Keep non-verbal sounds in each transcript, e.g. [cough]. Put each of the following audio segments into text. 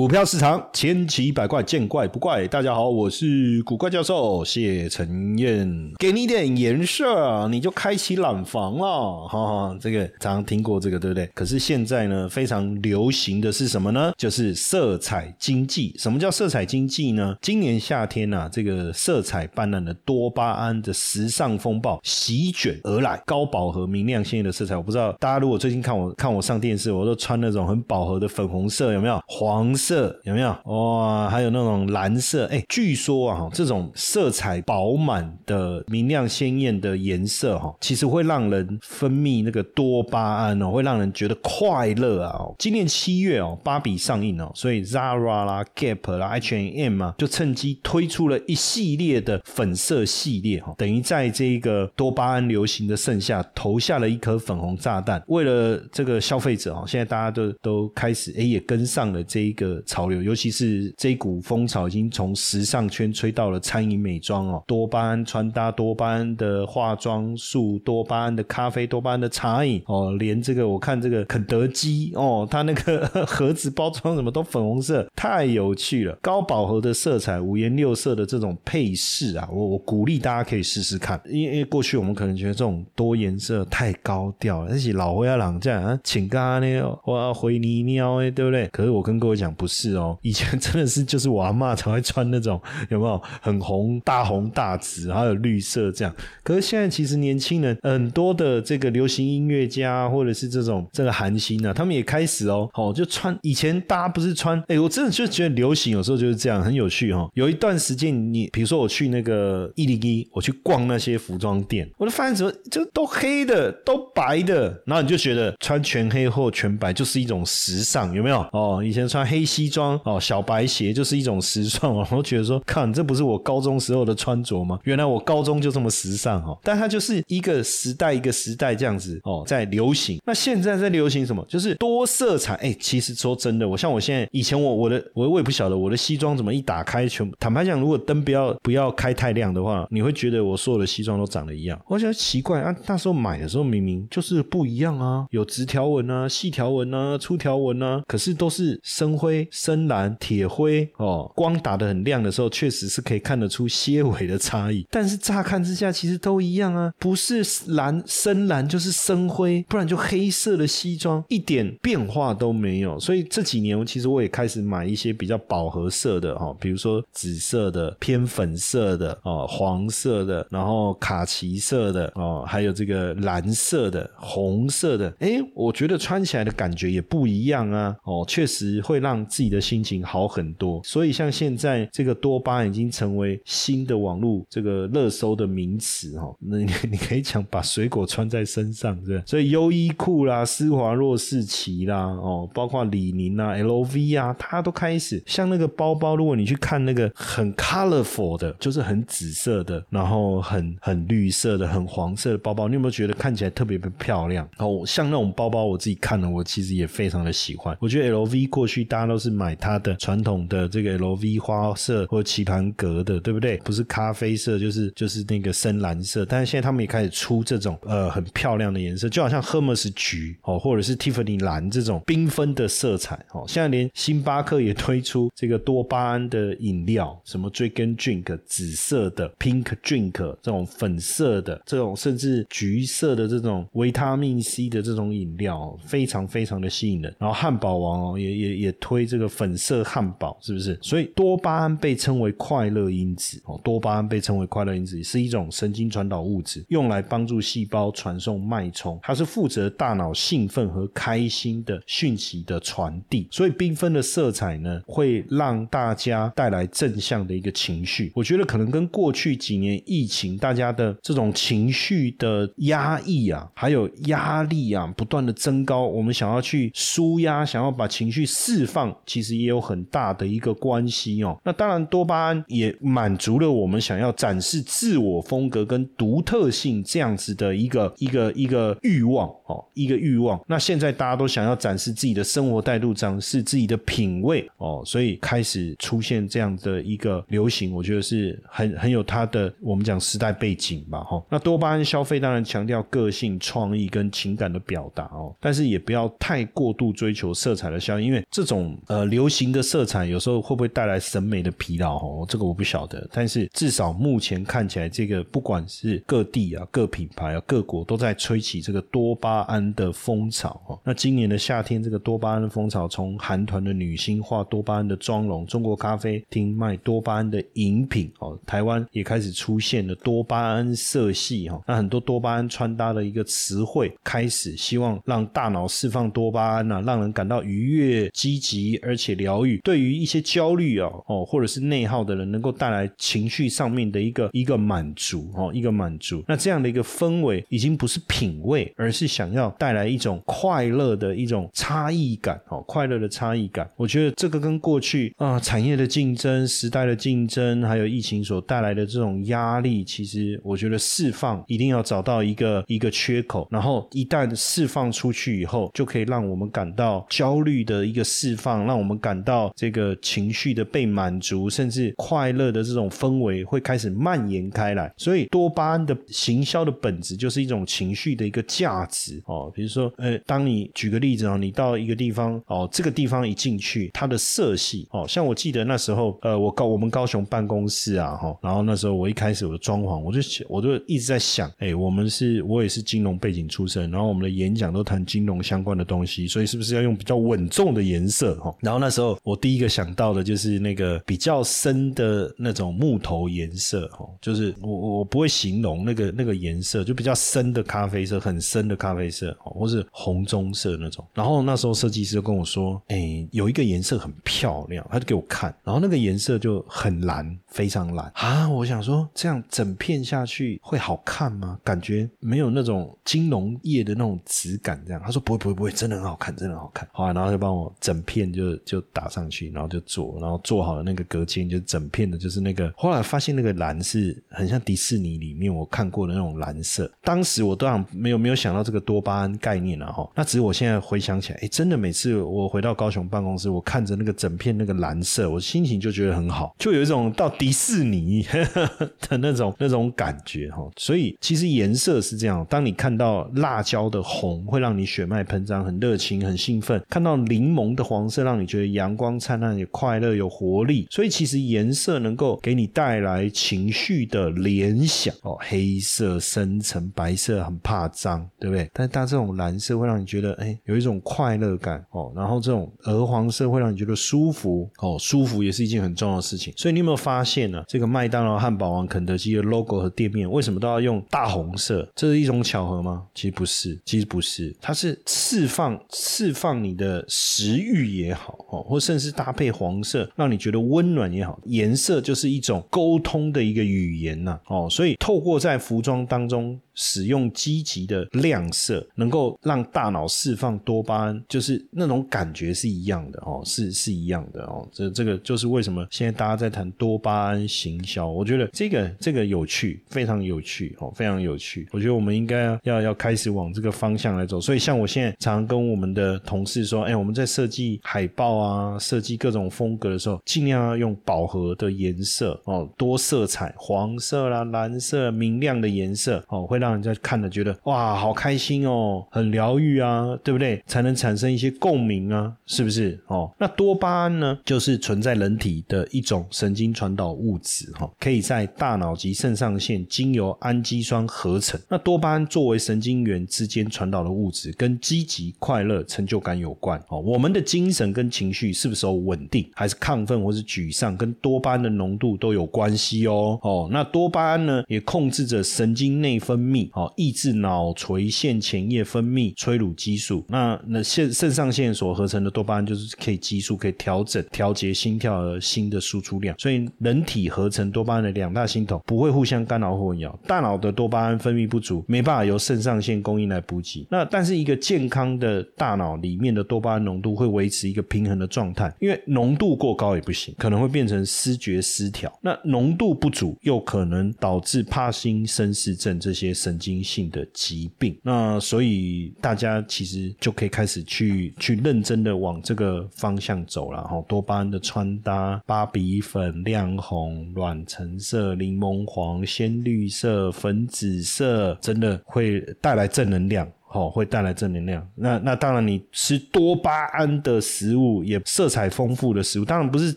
股票市场千奇百怪，见怪不怪。大家好，我是古怪教授谢承彦，给你点颜色，你就开启染房了。哈哈，这个常常听过这个，对不对？可是现在呢，非常流行的是什么呢？就是色彩经济。什么叫色彩经济呢？今年夏天啊，这个色彩斑斓的多巴胺的时尚风暴席卷而来，高饱和、明亮、鲜艳的色彩。我不知道大家如果最近看我看我上电视，我都穿那种很饱和的粉红色，有没有？黄色。色有没有哇？还有那种蓝色，哎，据说啊，这种色彩饱满的、明亮鲜艳的颜色哈，其实会让人分泌那个多巴胺哦，会让人觉得快乐啊。今年七月哦，芭比上映哦，所以 Zara 啦、Gap 啦、H&M 啊，就趁机推出了一系列的粉色系列哈，等于在这个多巴胺流行的盛夏投下了一颗粉红炸弹。为了这个消费者哈，现在大家都都开始哎，也跟上了这一个。潮流，尤其是这股风潮已经从时尚圈吹到了餐饮美妆哦，多巴胺穿搭、多巴胺的化妆素、多巴胺的咖啡、多巴胺的茶饮哦，连这个我看这个肯德基哦，它那个 [laughs] 盒子包装什么都粉红色，太有趣了。高饱和的色彩、五颜六色的这种配饰啊，我我鼓励大家可以试试看，因为因为过去我们可能觉得这种多颜色太高调了，而且老灰啊朗这样啊，请咖呢，我要回泥喵哎，对不对？可是我跟各位讲不。是哦，以前真的是就是我阿妈才会穿那种有没有很红大红大紫，还有绿色这样。可是现在其实年轻人很多的这个流行音乐家或者是这种这个韩星啊，他们也开始哦，哦就穿以前大家不是穿，哎，我真的就觉得流行有时候就是这样很有趣哈。有一段时间你比如说我去那个一零一，我去逛那些服装店，我就发现什么就都黑的都白的，然后你就觉得穿全黑或全白就是一种时尚，有没有？哦，以前穿黑西。装哦，小白鞋就是一种时尚哦。[laughs] 我觉得说，看这不是我高中时候的穿着吗？原来我高中就这么时尚哦。但它就是一个时代一个时代这样子哦，在流行。那现在在流行什么？就是多色彩。哎，其实说真的，我像我现在以前我我的我我也不晓得我的西装怎么一打开全。坦白讲，如果灯不要不要开太亮的话，你会觉得我所有的西装都长得一样。我觉得奇怪啊，那时候买的时候明明就是不一样啊，有直条纹啊、细条纹啊、粗条纹啊，可是都是深灰。深蓝、铁灰哦，光打得很亮的时候，确实是可以看得出些微的差异。但是乍看之下，其实都一样啊，不是蓝深蓝就是深灰，不然就黑色的西装，一点变化都没有。所以这几年，其实我也开始买一些比较饱和色的哦，比如说紫色的、偏粉色的哦、黄色的，然后卡其色的哦，还有这个蓝色的、红色的。哎，我觉得穿起来的感觉也不一样啊。哦，确实会让。自己的心情好很多，所以像现在这个多巴已经成为新的网络这个热搜的名词哈。那你你可以讲把水果穿在身上，是所以优衣库啦、施华洛世奇啦，哦，包括李宁啊、LV 啊，它都开始像那个包包。如果你去看那个很 colorful 的，就是很紫色的，然后很很绿色的、很黄色的包包，你有没有觉得看起来特别漂亮？哦，像那种包包，我自己看了，我其实也非常的喜欢。我觉得 LV 过去大家都是。买它的传统的这个 LV 花色或棋盘格的，对不对？不是咖啡色，就是就是那个深蓝色。但是现在他们也开始出这种呃很漂亮的颜色，就好像 Hermes 橘哦，或者是 Tiffany 蓝这种缤纷的色彩哦。现在连星巴克也推出这个多巴胺的饮料，什么 Dragon Drink 紫色的 Pink Drink 这种粉色的这种，甚至橘色的这种维他命 C 的这种饮料，非常非常的吸引人。然后汉堡王哦也也也推。这个粉色汉堡，是不是？所以多巴胺被称为快乐因子哦，多巴胺被称为快乐因子，是一种神经传导物质，用来帮助细胞传送脉冲，它是负责大脑兴奋和开心的讯息的传递。所以缤纷的色彩呢，会让大家带来正向的一个情绪。我觉得可能跟过去几年疫情大家的这种情绪的压抑啊，还有压力啊，不断的增高，我们想要去舒压，想要把情绪释放，其实也有很大的一个关系哦。那当然，多巴胺也满足了我们想要展示自我风格跟独特性这样子的一个一个一个欲望哦，一个欲望。那现在大家都想要展示自己的生活态度，展示自己的品味哦，所以开始出现这样的一个流行，我觉得是很很有它的我们讲时代背景吧哈。那多巴胺消费当然强调个性、创意跟情感的表达哦，但是也不要太过度追求色彩的效应，因为这种呃流行的色彩有时候会不会带来审美的疲劳哦，这个我不晓得。但是至少目前看起来，这个不管是各地啊、各品牌啊、各国都在吹起这个多巴胺的风潮哦。那今年的夏天，这个多巴胺的风潮从韩团的女星化多巴胺的妆容，中国咖啡厅卖多巴胺的饮品哦，台湾也开始出现了多巴胺色系哈。那很多多巴胺穿搭的一个词汇开始希望让大脑释放多巴胺呐，让人感到愉悦、积极而且疗愈。对于一些焦虑啊哦或者是内耗的人，能够带来情绪上面的一个一个满足哦，一个满足。那这样的一个氛围已经不是品味，而是想要带来一种快乐的一种差异感哦，快乐的差异感。我觉得这个跟过去啊产业的竞争、时代的竞争，还有疫情所带来的这种压力，其实我觉得释放一定要找到一个一个缺口，然后一旦释放出去以后，就可以让我们感到焦虑的一个释放，让我们感到这个情绪的被满足，甚至快乐的这种氛围会开始蔓延开来。所以多巴胺的行销的本质就是一种情绪的一个价值哦。比如说，呃，当你举个例子啊，你到一个地方哦，这个地方一进去，它的色系哦，像我记得那时候，呃，我高我们高雄办公室啊，哈，然后那时候我一开始我的装潢，我就我就一直在想，哎，我们是我也是金融背景出身，然后我们的演讲都谈金融相关的东西，所以是不是要用比较稳重的颜色哈？然后那时候我第一个想到的就是那个比较深的那种木头颜色哦，就是我我不会形容那个那个颜色，就比较深的咖啡色，很深的咖啡色，或是红棕色那种。然后那时候设计师就跟我说，哎，有一个颜色很漂亮，他就给我看，然后那个颜色就很蓝，非常蓝啊！我想说，这样整片下去会好看吗？感觉没有那种金融业的那种质感。这样，他说不会不会不会，真的很好看，真的很好看。好，然后就帮我整片就就就打上去，然后就做，然后做好了那个隔间，就整片的，就是那个。后来发现那个蓝是很像迪士尼里面我看过的那种蓝色。当时我都想没有没有想到这个多巴胺概念了哈。那只是我现在回想起来，哎，真的每次我回到高雄办公室，我看着那个整片那个蓝色，我心情就觉得很好，就有一种到迪士尼 [laughs] 的那种那种感觉哈。所以其实颜色是这样，当你看到辣椒的红，会让你血脉喷张，很热情，很兴奋；看到柠檬的黄色，让你觉得阳光灿烂，也快乐，有活力。所以其实颜色能够给你带来情绪的联想哦。黑色深沉，白色很怕脏，对不对？但但这种蓝色会让你觉得哎，有一种快乐感哦。然后这种鹅黄色会让你觉得舒服哦，舒服也是一件很重要的事情。所以你有没有发现呢？这个麦当劳、汉堡王、肯德基的 logo 和店面为什么都要用大红色？这是一种巧合吗？其实不是，其实不是，它是释放释放你的食欲也好好哦，或甚至搭配黄色，让你觉得温暖也好。颜色就是一种沟通的一个语言呐哦，所以透过在服装当中。使用积极的亮色，能够让大脑释放多巴胺，就是那种感觉是一样的哦，是是一样的哦。这这个就是为什么现在大家在谈多巴胺行销，我觉得这个这个有趣，非常有趣哦，非常有趣。我觉得我们应该要要开始往这个方向来走。所以像我现在常常跟我们的同事说，哎，我们在设计海报啊，设计各种风格的时候，尽量要用饱和的颜色哦，多色彩，黄色啦、蓝色、明亮的颜色哦，会让让人家看了觉得哇，好开心哦，很疗愈啊，对不对？才能产生一些共鸣啊，是不是？哦，那多巴胺呢，就是存在人体的一种神经传导物质，哈，可以在大脑及肾上腺经由氨基酸合成。那多巴胺作为神经元之间传导的物质，跟积极、快乐、成就感有关。哦，我们的精神跟情绪是不是稳定，还是亢奋或是沮丧，跟多巴胺的浓度都有关系哦。哦，那多巴胺呢，也控制着神经内分泌泌，哦，抑制脑垂腺前叶分泌催乳激素。那那肾肾上腺所合成的多巴胺，就是可以激素可以调整调节心跳和心的输出量。所以人体合成多巴胺的两大系统不会互相干扰或混淆。大脑的多巴胺分泌不足，没办法由肾上腺供应来补给。那但是一个健康的大脑里面的多巴胺浓度会维持一个平衡的状态，因为浓度过高也不行，可能会变成失觉失调。那浓度不足又可能导致帕金森氏症这些神经性的疾病。那所以大家其实就可以开始去去认真的往这个方向走了哈。多巴胺的穿搭，芭比粉、亮红、暖橙色、柠檬黄、鲜绿色、粉紫色，真的会带来正能量。哦，会带来正能量。那那当然，你吃多巴胺的食物，也色彩丰富的食物，当然不是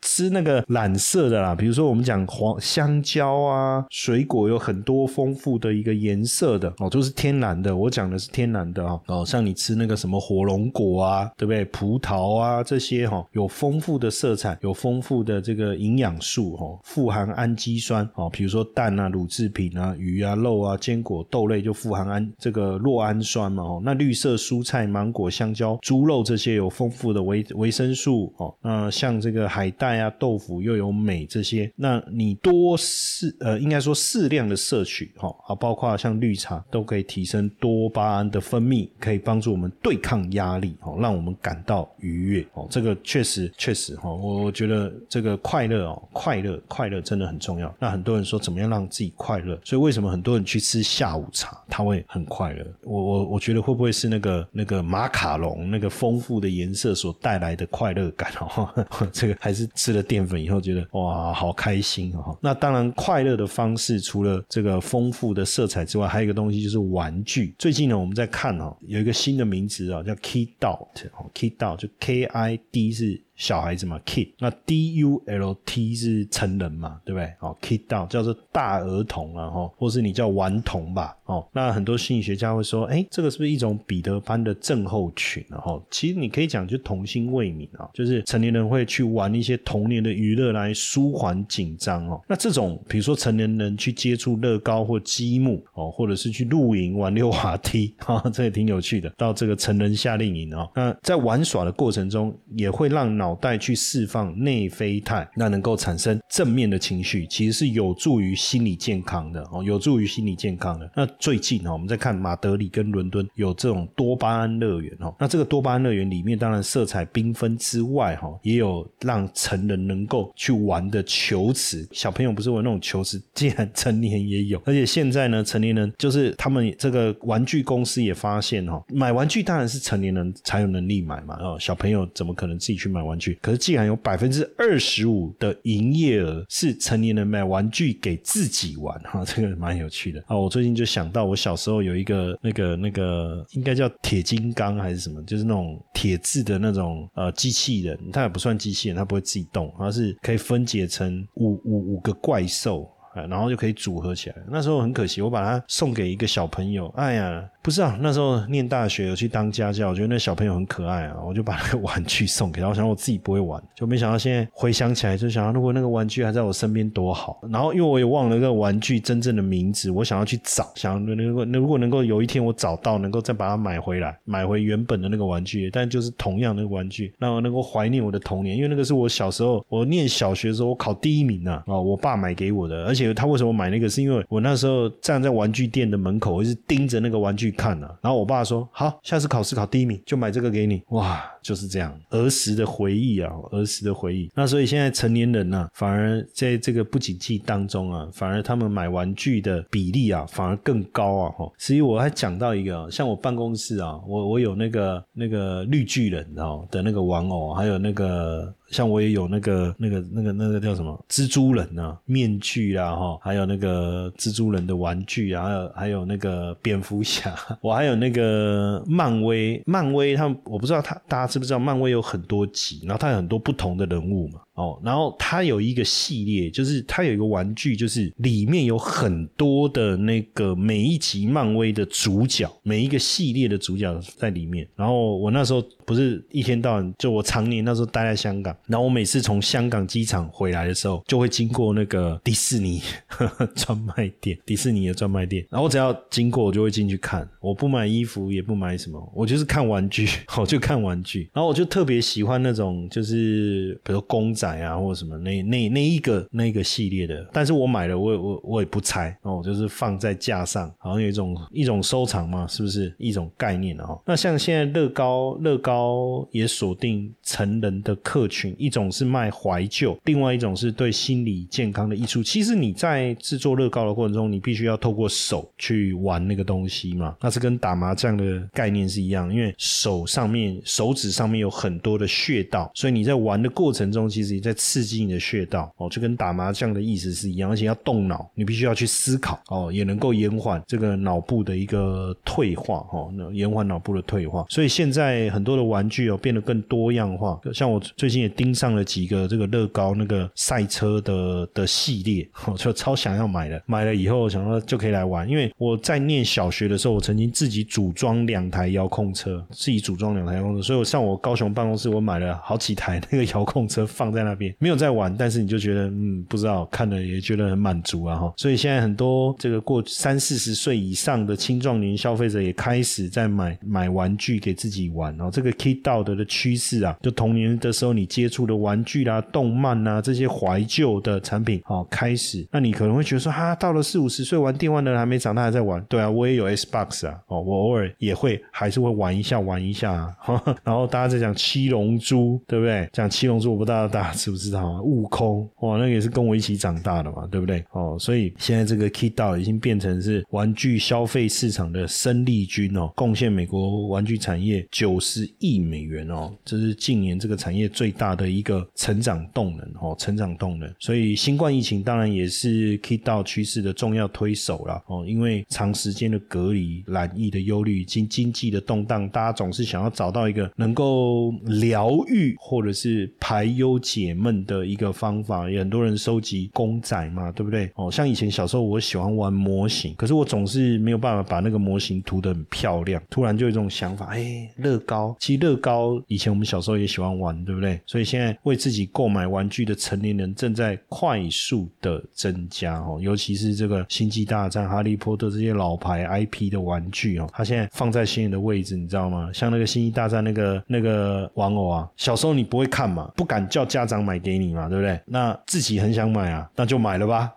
吃那个染色的啦。比如说，我们讲黄香蕉啊，水果有很多丰富的一个颜色的哦，都是天然的。我讲的是天然的哦。哦，像你吃那个什么火龙果啊，对不对？葡萄啊这些哈，有丰富的色彩，有丰富的这个营养素哈，富含氨基酸哦。比如说蛋啊、乳制品啊、鱼啊、肉啊、坚果、豆类就富含氨这个酪氨酸。哦，那绿色蔬菜、芒果、香蕉、猪肉这些有丰富的维维生素哦。那像这个海带啊、豆腐又有镁这些，那你多适呃，应该说适量的摄取哈啊，包括像绿茶都可以提升多巴胺的分泌，可以帮助我们对抗压力哦，让我们感到愉悦哦。这个确实确实哈，我我觉得这个快乐哦，快乐快乐真的很重要。那很多人说怎么样让自己快乐？所以为什么很多人去吃下午茶，他会很快乐？我我我。觉得会不会是那个那个马卡龙那个丰富的颜色所带来的快乐感 [laughs] 哦？这个还是吃了淀粉以后觉得哇好开心哦。那当然快乐的方式除了这个丰富的色彩之外，还有一个东西就是玩具。最近呢我们在看哦，有一个新的名词啊叫 Key dot，key Dot 就 K I D 是。小孩子嘛，kid，那 D U L T 是成人嘛，对不对？哦，kid doll 叫做大儿童啊，哈，或是你叫顽童吧，哦，那很多心理学家会说，哎，这个是不是一种彼得潘的症候群啊？哈，其实你可以讲就童心未泯啊，就是成年人会去玩一些童年的娱乐来舒缓紧张哦。那这种比如说成年人去接触乐高或积木哦，或者是去露营玩溜滑梯，哈，[laughs] 这也挺有趣的。到这个成人夏令营哦，那在玩耍的过程中也会让脑脑袋去释放内啡肽，那能够产生正面的情绪，其实是有助于心理健康的哦，有助于心理健康的。那最近哦，我们在看马德里跟伦敦有这种多巴胺乐园哦，那这个多巴胺乐园里面当然色彩缤纷之外哈，也有让成人能够去玩的球池，小朋友不是玩那种球池，竟然成年也有。而且现在呢，成年人就是他们这个玩具公司也发现哈，买玩具当然是成年人才有能力买嘛哦，小朋友怎么可能自己去买玩？可是，竟然有百分之二十五的营业额是成年人买玩具给自己玩，[laughs] 哈，这个蛮有趣的啊！我最近就想到，我小时候有一个那个那个，应该叫铁金刚还是什么，就是那种铁质的那种呃机器人，它也不算机器人，它不会自己动，它是可以分解成五五五个怪兽。然后就可以组合起来。那时候很可惜，我把它送给一个小朋友。哎呀，不是啊，那时候念大学有去当家教，我觉得那小朋友很可爱啊，我就把那个 [laughs] 玩具送给他。我想我自己不会玩，就没想到现在回想起来，就想到如果那个玩具还在我身边多好。然后因为我也忘了那个玩具真正的名字，我想要去找，想如果如果能够有一天我找到，能够再把它买回来，买回原本的那个玩具，但就是同样那个玩具，让我能够怀念我的童年，因为那个是我小时候我念小学的时候我考第一名啊，啊，我爸买给我的，而且。他为什么买那个？是因为我那时候站在玩具店的门口，我是盯着那个玩具看啊。然后我爸说：“好，下次考试考第一名就买这个给你。”哇！就是这样，儿时的回忆啊，儿时的回忆。那所以现在成年人呢，反而在这个不景气当中啊，反而他们买玩具的比例啊，反而更高啊。哈，所以我还讲到一个，像我办公室啊，我我有那个那个绿巨人哦的那个玩偶，还有那个。像我也有那个、那个、那个、那个叫什么蜘蛛人啊，面具啊，哈，还有那个蜘蛛人的玩具啊，还有还有那个蝙蝠侠，我还有那个漫威，漫威他们我不知道他大家知不知道，漫威有很多集，然后它有很多不同的人物嘛。哦，然后它有一个系列，就是它有一个玩具，就是里面有很多的那个每一集漫威的主角，每一个系列的主角在里面。然后我那时候不是一天到晚，就我常年那时候待在香港，然后我每次从香港机场回来的时候，就会经过那个迪士尼 [laughs] 专卖店，迪士尼的专卖店。然后我只要经过，我就会进去看。我不买衣服，也不买什么，我就是看玩具，[laughs] 我就看玩具。然后我就特别喜欢那种，就是比如公仔。买啊，或者什么那那那一个那一个系列的，但是我买了，我我我也不拆哦，就是放在架上，好像有一种一种收藏嘛，是不是一种概念哦？那像现在乐高，乐高也锁定成人的客群，一种是卖怀旧，另外一种是对心理健康的益处。其实你在制作乐高的过程中，你必须要透过手去玩那个东西嘛，那是跟打麻将的概念是一样，因为手上面手指上面有很多的穴道，所以你在玩的过程中，其实。在刺激你的穴道哦，就跟打麻将的意思是一样，而且要动脑，你必须要去思考哦，也能够延缓这个脑部的一个退化哦，延缓脑部的退化。所以现在很多的玩具哦变得更多样化，像我最近也盯上了几个这个乐高那个赛车的的系列，我就超想要买的。买了以后想说就可以来玩，因为我在念小学的时候，我曾经自己组装两台遥控车，自己组装两台遥控车，所以我像我高雄办公室，我买了好几台那个遥控车放在。那边没有在玩，但是你就觉得嗯，不知道看了也觉得很满足啊哈。所以现在很多这个过三四十岁以上的青壮年消费者也开始在买买玩具给自己玩哦。这个 Kid 道德的趋势啊，就童年的时候你接触的玩具啦、动漫啊这些怀旧的产品哦，开始。那你可能会觉得说哈，到了四五十岁玩电玩的人还没长大还在玩。对啊，我也有 Xbox 啊，哦，我偶尔也会还是会玩一下玩一下啊。[laughs] 然后大家在讲七龙珠，对不对？讲七龙珠，我不知道大。知不知道啊？悟空哇，那个也是跟我一起长大的嘛，对不对？哦，所以现在这个 kiddo 已经变成是玩具消费市场的生力军哦，贡献美国玩具产业九十亿美元哦，这是近年这个产业最大的一个成长动能哦，成长动能。所以新冠疫情当然也是 kiddo 趋势的重要推手了哦，因为长时间的隔离、染疫的忧虑、经经济的动荡，大家总是想要找到一个能够疗愈或者是排忧解。解闷的一个方法，也很多人收集公仔嘛，对不对？哦，像以前小时候，我喜欢玩模型，可是我总是没有办法把那个模型涂得很漂亮。突然就有一种想法，哎，乐高，其实乐高以前我们小时候也喜欢玩，对不对？所以现在为自己购买玩具的成年人正在快速的增加哦，尤其是这个星际大战、哈利波特这些老牌 IP 的玩具哦，它现在放在心里的位置，你知道吗？像那个星际大战那个那个玩偶啊，小时候你不会看嘛，不敢叫家张。买给你嘛，对不对？那自己很想买啊，那就买了吧。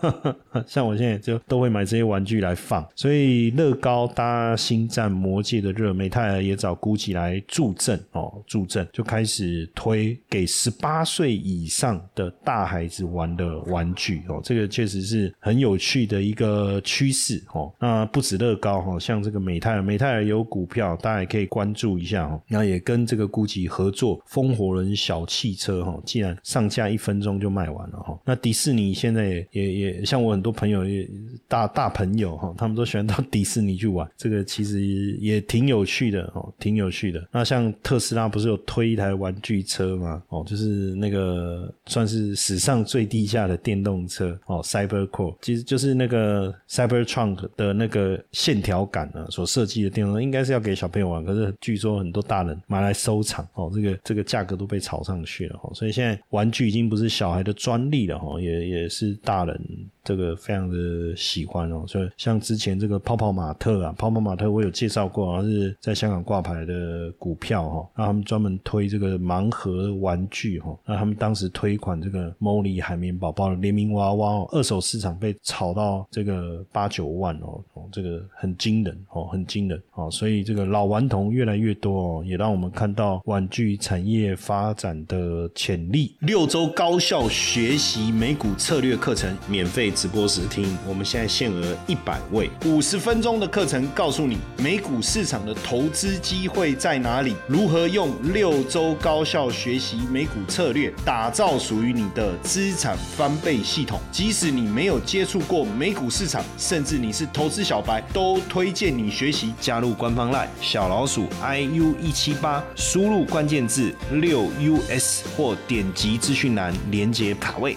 [laughs] 像我现在就都会买这些玩具来放，所以乐高搭星战魔界的热，美泰尔也找 GUCCI 来助阵哦，助阵就开始推给十八岁以上的大孩子玩的玩具哦，这个确实是很有趣的一个趋势哦。那不止乐高哈，像这个美泰尔，美泰尔有股票，大家也可以关注一下哦。那也跟这个 GUCCI 合作，风火轮小汽车哈。既然上架一分钟就卖完了哈，那迪士尼现在也也也像我很多朋友也大大朋友哈，他们都喜欢到迪士尼去玩，这个其实也挺有趣的哦，挺有趣的。那像特斯拉不是有推一台玩具车吗？哦，就是那个算是史上最低价的电动车哦，Cybercore，其实就是那个 Cyber Trunk 的那个线条感呢所设计的电动车，应该是要给小朋友玩，可是据说很多大人买来收藏哦，这个这个价格都被炒上去了哦。所以现在玩具已经不是小孩的专利了哈，也也是大人这个非常的喜欢哦。所以像之前这个泡泡玛特啊，泡泡玛特我有介绍过，好像是在香港挂牌的股票哈，那他们专门推这个盲盒玩具哈，那他们当时推款这个 Molly 海绵宝宝的联名娃娃哦，二手市场被炒到这个八九万哦，哦，这个很惊人哦，很惊人哦，所以这个老顽童越来越多哦，也让我们看到玩具产业发展的潜力。六周高效学习美股策略课程免费直播时听，我们现在限额一百位，五十分钟的课程告诉你美股市场的投资机会在哪里，如何用六周高效学习美股策略打造属于你的资产翻倍系统。即使你没有接触过美股市场，甚至你是投资小白，都推荐你学习。加入官方 Line 小老鼠 iu 一七八，输入关键字六 us 或点击资讯栏连接卡位。